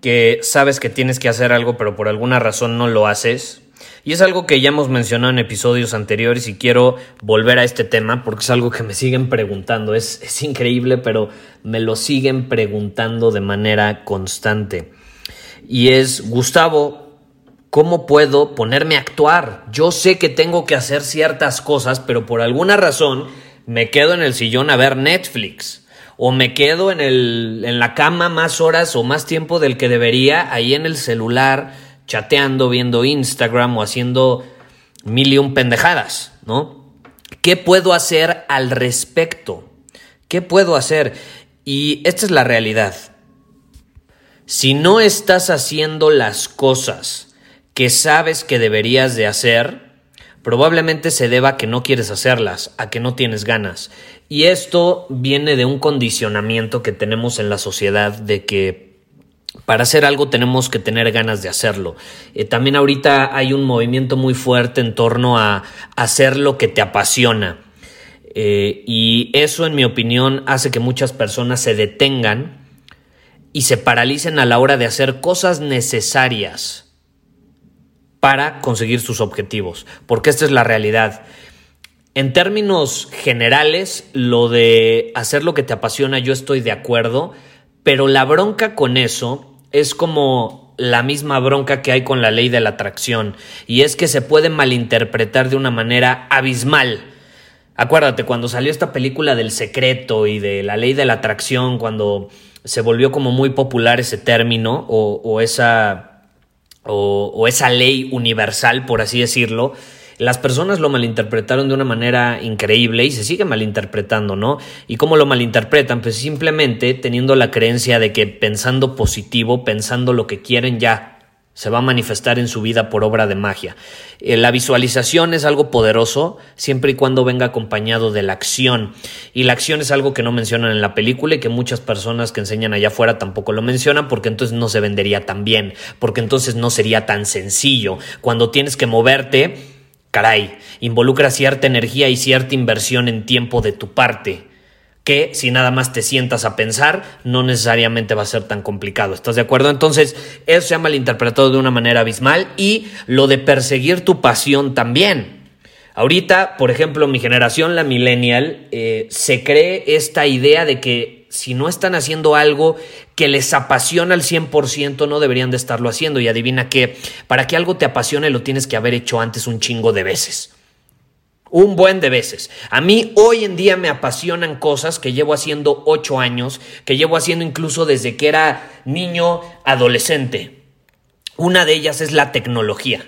que sabes que tienes que hacer algo pero por alguna razón no lo haces? Y es algo que ya hemos mencionado en episodios anteriores y quiero volver a este tema porque es algo que me siguen preguntando. Es, es increíble, pero me lo siguen preguntando de manera constante. Y es, Gustavo, ¿cómo puedo ponerme a actuar? Yo sé que tengo que hacer ciertas cosas, pero por alguna razón me quedo en el sillón a ver Netflix o me quedo en, el, en la cama más horas o más tiempo del que debería ahí en el celular chateando, viendo Instagram o haciendo mil y un pendejadas, ¿no? ¿Qué puedo hacer al respecto? ¿Qué puedo hacer? Y esta es la realidad. Si no estás haciendo las cosas que sabes que deberías de hacer, probablemente se deba a que no quieres hacerlas, a que no tienes ganas. Y esto viene de un condicionamiento que tenemos en la sociedad de que para hacer algo tenemos que tener ganas de hacerlo. Eh, también ahorita hay un movimiento muy fuerte en torno a hacer lo que te apasiona. Eh, y eso, en mi opinión, hace que muchas personas se detengan y se paralicen a la hora de hacer cosas necesarias para conseguir sus objetivos. Porque esta es la realidad. En términos generales, lo de hacer lo que te apasiona, yo estoy de acuerdo, pero la bronca con eso es como la misma bronca que hay con la ley de la atracción, y es que se puede malinterpretar de una manera abismal. Acuérdate, cuando salió esta película del secreto y de la ley de la atracción, cuando se volvió como muy popular ese término o, esa, o esa ley universal, por así decirlo, las personas lo malinterpretaron de una manera increíble y se sigue malinterpretando, ¿no? ¿Y cómo lo malinterpretan? Pues simplemente teniendo la creencia de que pensando positivo, pensando lo que quieren ya, se va a manifestar en su vida por obra de magia. Eh, la visualización es algo poderoso siempre y cuando venga acompañado de la acción. Y la acción es algo que no mencionan en la película y que muchas personas que enseñan allá afuera tampoco lo mencionan porque entonces no se vendería tan bien, porque entonces no sería tan sencillo. Cuando tienes que moverte, Caray, involucra cierta energía y cierta inversión en tiempo de tu parte, que si nada más te sientas a pensar, no necesariamente va a ser tan complicado. ¿Estás de acuerdo? Entonces, eso se ha malinterpretado de una manera abismal y lo de perseguir tu pasión también. Ahorita, por ejemplo, mi generación, la millennial, eh, se cree esta idea de que si no están haciendo algo que les apasiona al 100%, no deberían de estarlo haciendo. Y adivina que para que algo te apasione lo tienes que haber hecho antes un chingo de veces. Un buen de veces. A mí hoy en día me apasionan cosas que llevo haciendo ocho años, que llevo haciendo incluso desde que era niño, adolescente. Una de ellas es la tecnología.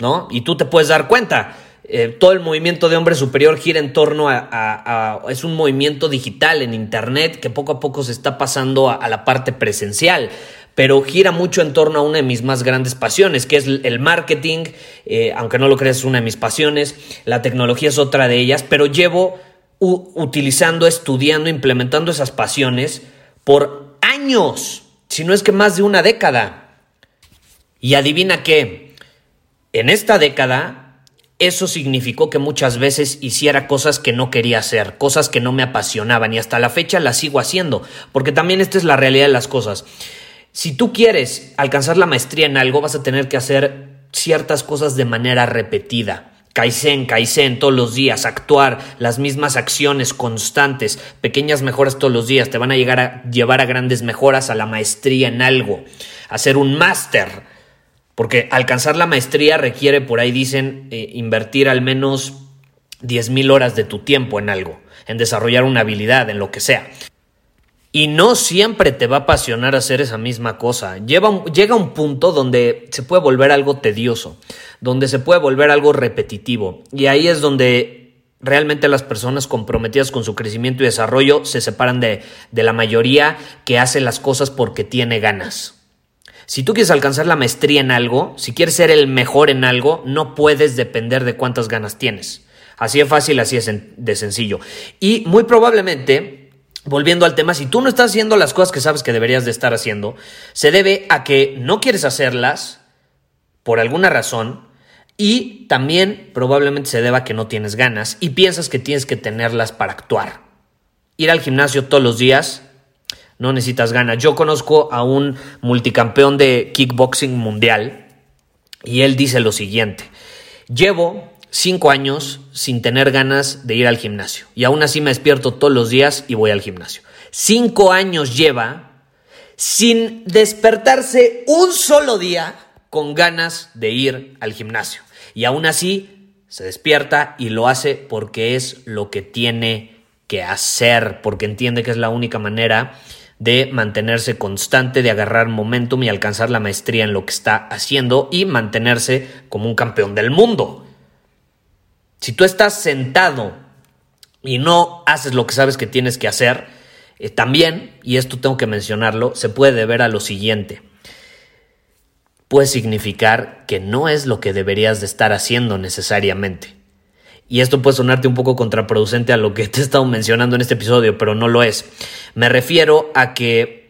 ¿No? Y tú te puedes dar cuenta. Eh, todo el movimiento de hombre superior gira en torno a, Es un movimiento digital en Internet que poco a poco se está pasando a, la parte presencial pero gira mucho en torno a una de mis más grandes pasiones, que es el marketing, eh, aunque no lo creas, es una de mis pasiones, la tecnología es otra de ellas, pero llevo utilizando, estudiando, implementando esas pasiones por años, si no es que más de una década. Y adivina qué, en esta década eso significó que muchas veces hiciera cosas que no quería hacer, cosas que no me apasionaban y hasta la fecha las sigo haciendo, porque también esta es la realidad de las cosas. Si tú quieres alcanzar la maestría en algo, vas a tener que hacer ciertas cosas de manera repetida. Kaizen, Kaizen todos los días, actuar, las mismas acciones constantes, pequeñas mejoras todos los días, te van a llegar a llevar a grandes mejoras, a la maestría en algo, a ser un máster. Porque alcanzar la maestría requiere, por ahí dicen, eh, invertir al menos 10 mil horas de tu tiempo en algo, en desarrollar una habilidad, en lo que sea. Y no siempre te va a apasionar hacer esa misma cosa. llega un punto donde se puede volver algo tedioso, donde se puede volver algo repetitivo. Y ahí es donde realmente las personas comprometidas con su crecimiento y desarrollo se separan de, de la mayoría que hace las cosas porque tiene ganas. Si tú quieres alcanzar la maestría en algo, si quieres ser el mejor en algo, no puedes depender de cuántas ganas tienes. Así de fácil, así de sencillo. Y muy probablemente volviendo al tema, si tú no estás haciendo las cosas que sabes que deberías de estar haciendo, se debe a que no quieres hacerlas por alguna razón y también probablemente se deba a que no tienes ganas y piensas que tienes que tenerlas para actuar. Ir al gimnasio todos los días, no necesitas ganas. Yo conozco a un multicampeón de kickboxing mundial y él dice lo siguiente, llevo cinco años sin tener ganas de ir al gimnasio. Y aún así me despierto todos los días y voy al gimnasio. Cinco años lleva sin despertarse un solo día con ganas de ir al gimnasio. Y aún así se despierta y lo hace porque es lo que tiene que hacer, porque entiende que es la única manera de mantenerse constante, de agarrar momentum y alcanzar la maestría en lo que está haciendo y mantenerse como un campeón del mundo. Si tú estás sentado y no haces lo que sabes que tienes que hacer, eh, también, y esto tengo que mencionarlo, se puede deber a lo siguiente. Puede significar que no es lo que deberías de estar haciendo necesariamente. Y esto puede sonarte un poco contraproducente a lo que te he estado mencionando en este episodio, pero no lo es. Me refiero a que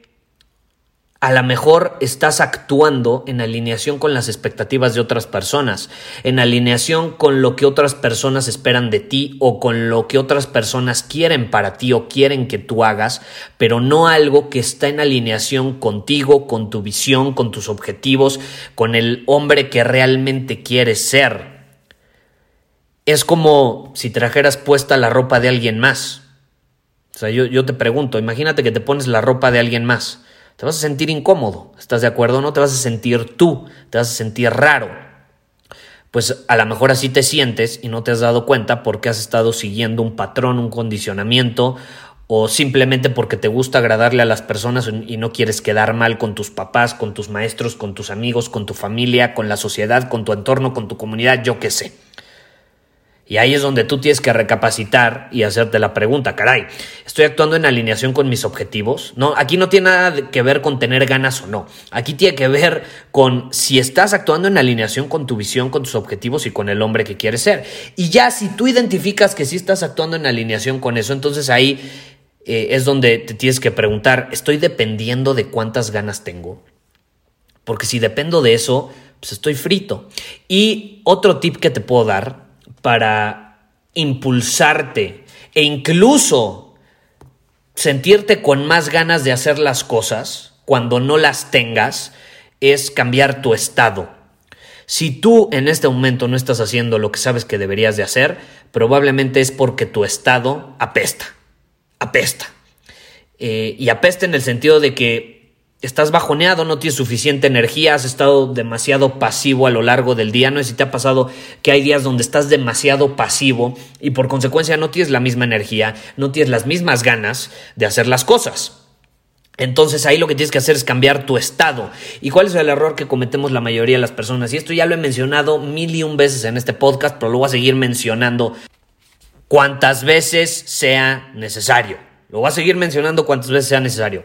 a lo mejor estás actuando en alineación con las expectativas de otras personas, en alineación con lo que otras personas esperan de ti o con lo que otras personas quieren para ti o quieren que tú hagas, pero no algo que está en alineación contigo, con tu visión, con tus objetivos, con el hombre que realmente quieres ser. Es como si trajeras puesta la ropa de alguien más. O sea, yo, yo te pregunto, imagínate que te pones la ropa de alguien más te vas a sentir incómodo, ¿estás de acuerdo? No te vas a sentir tú, te vas a sentir raro. Pues a lo mejor así te sientes y no te has dado cuenta porque has estado siguiendo un patrón, un condicionamiento o simplemente porque te gusta agradarle a las personas y no quieres quedar mal con tus papás, con tus maestros, con tus amigos, con tu familia, con la sociedad, con tu entorno, con tu comunidad, yo qué sé. Y ahí es donde tú tienes que recapacitar y hacerte la pregunta, caray, ¿estoy actuando en alineación con mis objetivos? No, aquí no tiene nada que ver con tener ganas o no. Aquí tiene que ver con si estás actuando en alineación con tu visión, con tus objetivos y con el hombre que quieres ser. Y ya si tú identificas que sí estás actuando en alineación con eso, entonces ahí eh, es donde te tienes que preguntar, ¿estoy dependiendo de cuántas ganas tengo? Porque si dependo de eso, pues estoy frito. Y otro tip que te puedo dar para impulsarte e incluso sentirte con más ganas de hacer las cosas cuando no las tengas es cambiar tu estado. Si tú en este momento no estás haciendo lo que sabes que deberías de hacer, probablemente es porque tu estado apesta, apesta. Eh, y apesta en el sentido de que estás bajoneado, no tienes suficiente energía, has estado demasiado pasivo a lo largo del día. No sé si te ha pasado que hay días donde estás demasiado pasivo y por consecuencia no tienes la misma energía, no tienes las mismas ganas de hacer las cosas. Entonces ahí lo que tienes que hacer es cambiar tu estado. ¿Y cuál es el error que cometemos la mayoría de las personas? Y esto ya lo he mencionado mil y un veces en este podcast, pero lo voy a seguir mencionando cuantas veces sea necesario. Lo voy a seguir mencionando cuantas veces sea necesario.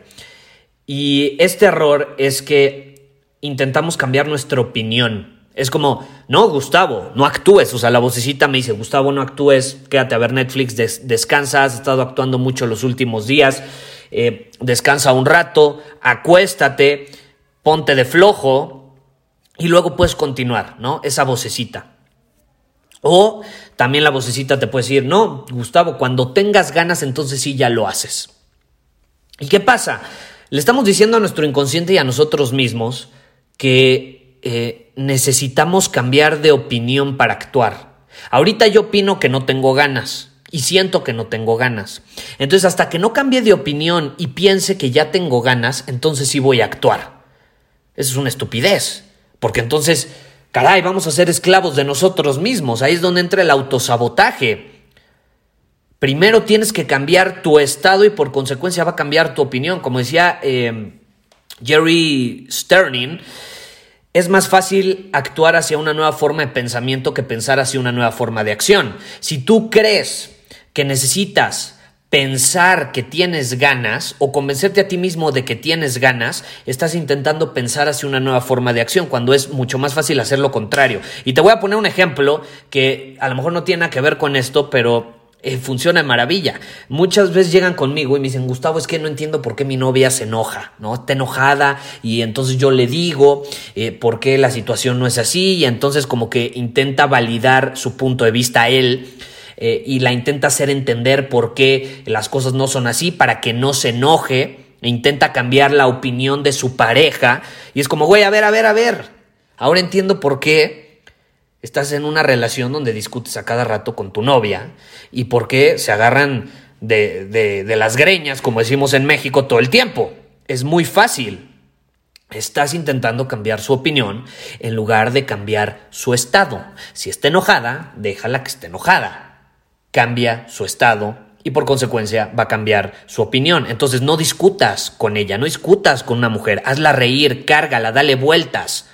Y este error es que intentamos cambiar nuestra opinión. Es como, no, Gustavo, no actúes. O sea, la vocecita me dice, Gustavo, no actúes, quédate a ver Netflix, descansa, has estado actuando mucho los últimos días, eh, descansa un rato, acuéstate, ponte de flojo y luego puedes continuar, ¿no? Esa vocecita. O también la vocecita te puede decir, no, Gustavo, cuando tengas ganas, entonces sí ya lo haces. ¿Y qué pasa? Le estamos diciendo a nuestro inconsciente y a nosotros mismos que eh, necesitamos cambiar de opinión para actuar. Ahorita yo opino que no tengo ganas y siento que no tengo ganas. Entonces, hasta que no cambie de opinión y piense que ya tengo ganas, entonces sí voy a actuar. Eso es una estupidez, porque entonces, caray, vamos a ser esclavos de nosotros mismos. Ahí es donde entra el autosabotaje. Primero tienes que cambiar tu estado y por consecuencia va a cambiar tu opinión. Como decía eh, Jerry Sterling, es más fácil actuar hacia una nueva forma de pensamiento que pensar hacia una nueva forma de acción. Si tú crees que necesitas pensar que tienes ganas o convencerte a ti mismo de que tienes ganas, estás intentando pensar hacia una nueva forma de acción, cuando es mucho más fácil hacer lo contrario. Y te voy a poner un ejemplo que a lo mejor no tiene nada que ver con esto, pero eh, funciona de maravilla. Muchas veces llegan conmigo y me dicen, Gustavo, es que no entiendo por qué mi novia se enoja, ¿no? Está enojada y entonces yo le digo eh, por qué la situación no es así y entonces como que intenta validar su punto de vista a él. Eh, y la intenta hacer entender por qué las cosas no son así para que no se enoje e intenta cambiar la opinión de su pareja y es como, güey, a ver, a ver, a ver, ahora entiendo por qué estás en una relación donde discutes a cada rato con tu novia y por qué se agarran de, de, las greñas, como decimos en México, todo el tiempo. Es muy fácil. Estás intentando cambiar su opinión en lugar de cambiar su estado. Si está enojada, déjala que esté enojada. Cambia su estado y por consecuencia va a cambiar su opinión. Entonces no discutas con ella, no discutas con una mujer, hazla reír, cárgala, dale vueltas.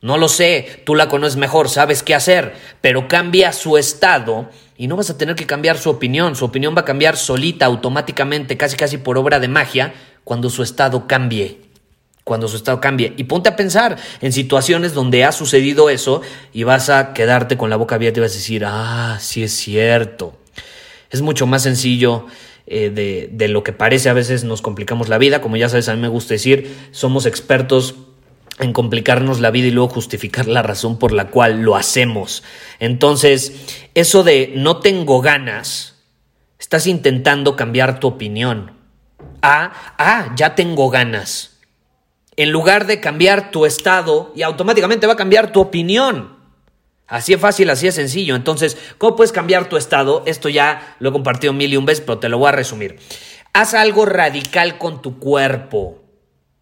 No lo sé, tú la conoces mejor, sabes qué hacer, pero cambia su estado y no vas a tener que cambiar su opinión. Su opinión va a cambiar solita, automáticamente, casi casi por obra de magia, cuando su estado cambie. Cuando su estado cambie. Y ponte a pensar en situaciones donde ha sucedido eso y vas a quedarte con la boca abierta y vas a decir, ah, sí es cierto. Es mucho más sencillo eh, de, de lo que parece. A veces nos complicamos la vida. Como ya sabes, a mí me gusta decir, somos expertos en complicarnos la vida y luego justificar la razón por la cual lo hacemos. Entonces, eso de no tengo ganas, estás intentando cambiar tu opinión. Ah, ah, ya tengo ganas. En lugar de cambiar tu estado y automáticamente va a cambiar tu opinión. Así es fácil, así es sencillo. Entonces, ¿cómo puedes cambiar tu estado? Esto ya lo he compartido mil y un veces, pero te lo voy a resumir. Haz algo radical con tu cuerpo.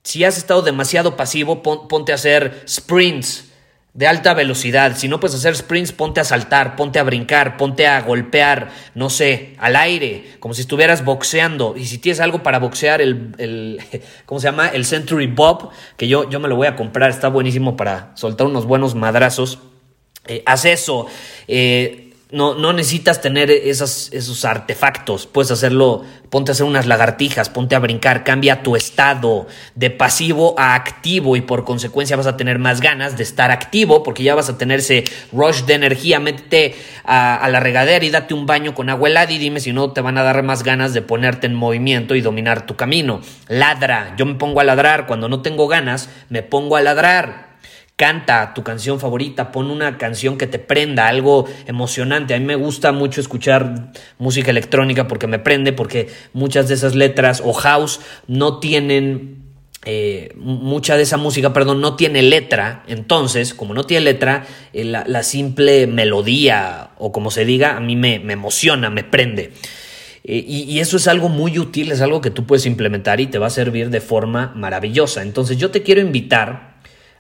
Si has estado demasiado pasivo, ponte a hacer sprints de alta velocidad. Si no puedes hacer sprints, ponte a saltar, ponte a brincar, ponte a golpear, no sé, al aire, como si estuvieras boxeando. Y si tienes algo para boxear, el, ¿cómo se llama? El Century Bob, que yo, yo me lo voy a comprar, está buenísimo para soltar unos buenos madrazos. Eh, haz eso. Eh, no, no necesitas tener esas, esos artefactos. Puedes hacerlo, ponte a hacer unas lagartijas, ponte a brincar, cambia tu estado de pasivo a activo y por consecuencia vas a tener más ganas de estar activo porque ya vas a tener ese rush de energía. Métete a, la regadera y date un baño con agua helada y dime si no te van a dar más ganas de ponerte en movimiento y dominar tu camino. Ladra, yo me pongo a ladrar. Cuando no tengo ganas, me pongo a ladrar. Canta tu canción favorita, pon una canción que te prenda, algo emocionante. A mí me gusta mucho escuchar música electrónica porque me prende, porque muchas de esas letras o house no tienen eh, mucha de esa música, perdón, no tiene letra. Entonces, como no tiene letra, eh, la, simple melodía o como se diga, a mí me, emociona, me prende. Eh, y, eso es algo muy útil, es algo que tú puedes implementar y te va a servir de forma maravillosa. Entonces, yo te quiero invitar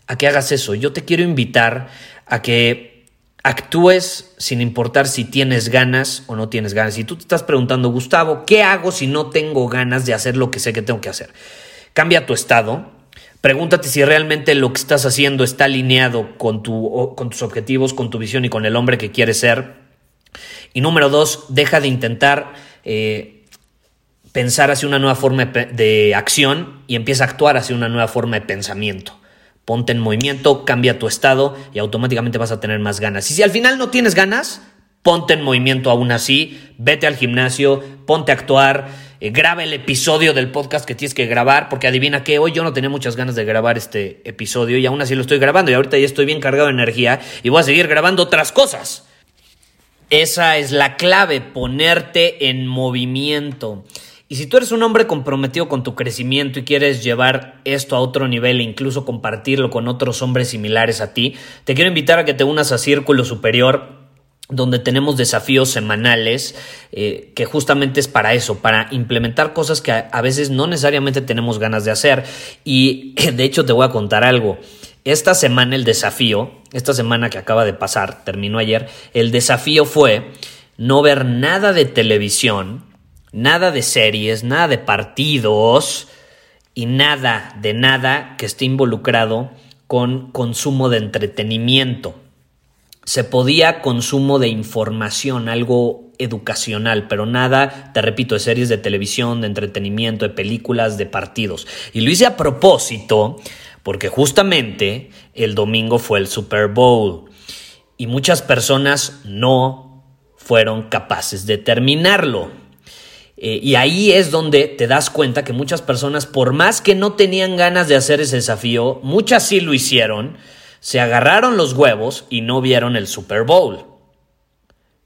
a que hagas eso. Yo te quiero invitar a que actúes sin importar si tienes ganas o no tienes ganas. Si tú te estás preguntando, Gustavo, ¿qué hago si no tengo ganas de hacer lo que sé que tengo que hacer? Cambia tu estado. Pregúntate si realmente lo que estás haciendo está alineado con, tu, con tus objetivos, con tu visión y con el hombre que quieres ser. Y número dos, deja de intentar eh, pensar hacia una nueva forma de acción y empieza a actuar hacia una nueva forma de pensamiento ponte en movimiento, cambia tu estado y automáticamente vas a tener más ganas. Y si al final no tienes ganas, ponte en movimiento aún así, vete al gimnasio, ponte a actuar, eh, graba el episodio del podcast que tienes que grabar, porque adivina que hoy yo no tenía muchas ganas de grabar este episodio y aún así lo estoy grabando y ahorita ya estoy bien cargado de energía y voy a seguir grabando otras cosas. Esa es la clave, ponerte en movimiento. Y si tú eres un hombre comprometido con tu crecimiento y quieres llevar esto a otro nivel e incluso compartirlo con otros hombres similares a ti, te quiero invitar a que te unas a Círculo Superior. donde tenemos desafíos semanales, eh, que justamente es para eso, para implementar cosas que a, veces no necesariamente tenemos ganas de hacer. Y de hecho te voy a contar algo. Esta semana el desafío, esta semana que acaba de pasar, terminó ayer, el desafío fue no ver nada de televisión, nada de series, nada de partidos y nada de nada que esté involucrado con consumo de entretenimiento se podía consumo de información, algo educacional, pero nada, te repito, de series de televisión, de entretenimiento, de películas, de partidos. Y lo hice a propósito porque justamente el domingo fue el Super Bowl y muchas personas no fueron capaces de terminarlo. Eh, y ahí es donde te das cuenta que muchas personas, por más que no tenían ganas de hacer ese desafío, muchas sí lo hicieron, se agarraron los huevos y no vieron el Super Bowl.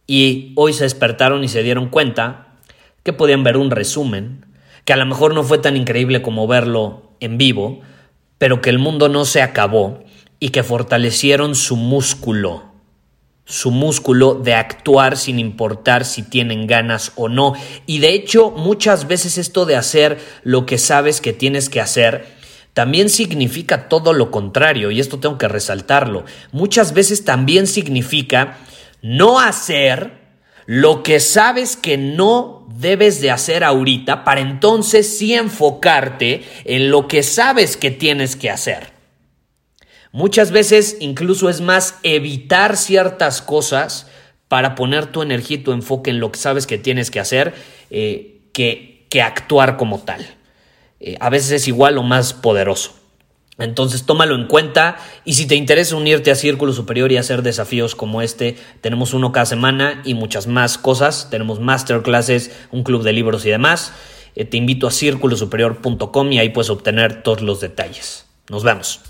Y hoy se despertaron y se dieron cuenta que podían ver un resumen, que a lo mejor no fue tan increíble como verlo en vivo, pero que el mundo no se acabó y que fortalecieron su músculo, su músculo de actuar sin importar si tienen ganas o no. Y de hecho, muchas veces esto de hacer lo que sabes que tienes que hacer, también significa todo lo contrario, y esto tengo que resaltarlo. Muchas veces también significa no hacer lo que sabes que no debes de hacer ahorita para entonces sí enfocarte en lo que sabes que tienes que hacer. Muchas veces incluso es más evitar ciertas cosas para poner tu energía y tu enfoque en lo que sabes que tienes que hacer eh, que, que actuar como tal. Eh, a veces es igual o más poderoso. Entonces tómalo en cuenta y si te interesa unirte a Círculo Superior y hacer desafíos como este, tenemos uno cada semana y muchas más cosas. Tenemos masterclasses, un club de libros y demás. Eh, te invito a círculosuperior.com y ahí puedes obtener todos los detalles. Nos vemos.